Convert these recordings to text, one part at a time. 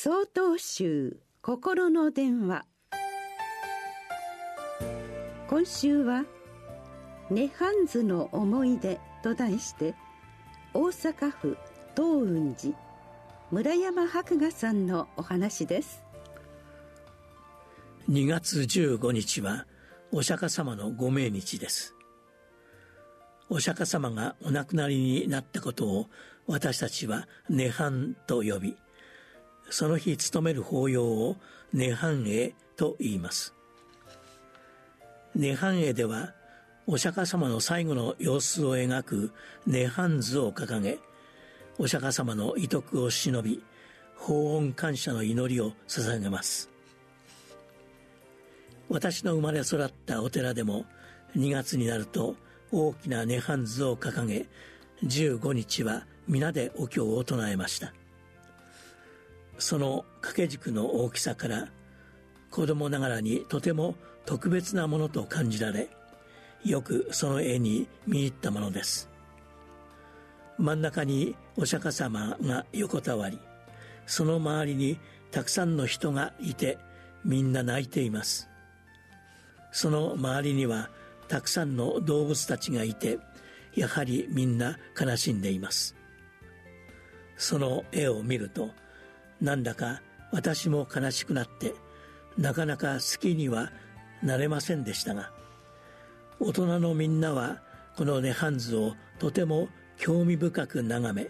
総統集心の電話。今週は「涅槃図の思い出」と題して大阪府東雲寺村山博雅さんのお話です。2月15日はお釈迦様のご命日です。お釈迦様がお亡くなりになったことを私たちは涅槃と呼びその日務める法要を涅槃会と言います。涅槃会ではお釈迦様の最後の様子を描く涅槃図を掲げお釈迦様の遺徳を忍び法恩感謝の祈りを捧げます。私の生まれ育ったお寺でも2月になると大きな涅槃図を掲げ15日は皆でお経を唱えました。その掛け軸の大きさから子供ながらにとても特別なものと感じられよくその絵に見入ったものです。真ん中にお釈迦様が横たわりその周りにたくさんの人がいてみんな泣いています。その周りにはたくさんの動物たちがいてやはりみんな悲しんでいます。その絵を見るとなんだか私も悲しくなってなかなか好きにはなれませんでしたが大人のみんなはこの涅槃図をとても興味深く眺め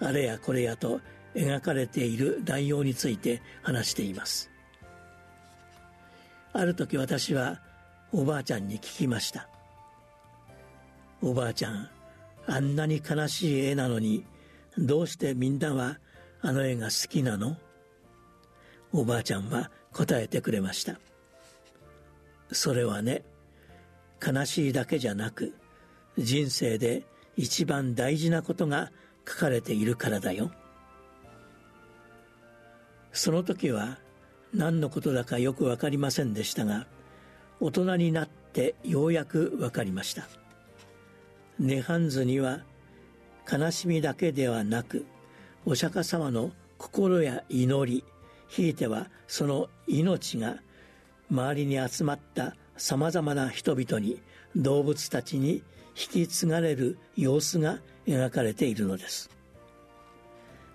あれやこれやと描かれている内容について話しています。ある時私はおばあちゃんに聞きました。おばあちゃんあんなに悲しい絵なのにどうしてみんなはあの絵が好きなの？おばあちゃんは答えてくれました。それはね悲しいだけじゃなく人生で一番大事なことが書かれているからだよ。その時は何のことだかよく分かりませんでしたが大人になってようやく分かりました。涅槃図には悲しみだけではなくお釈迦様の心や祈りひいてはその命が周りに集まったさまざまな人々に動物たちに引き継がれる様子が描かれているのです。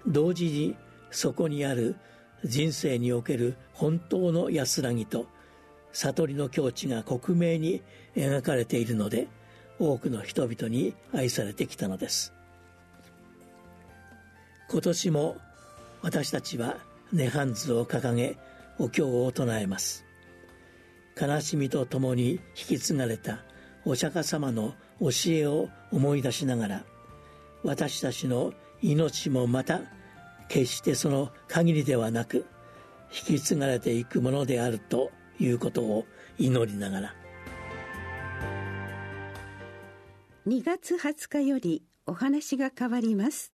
同時にそこにある人生における本当の安らぎと悟りの境地が克明に描かれているので多くの人々に愛されてきたのです。今年も私たちは涅槃図を掲げお経を唱えます。悲しみとともに引き継がれたお釈迦様の教えを思い出しながら私たちの命もまた決してその限りではなく引き継がれていくものであるということを祈りながら。2月20日よりお話が変わります。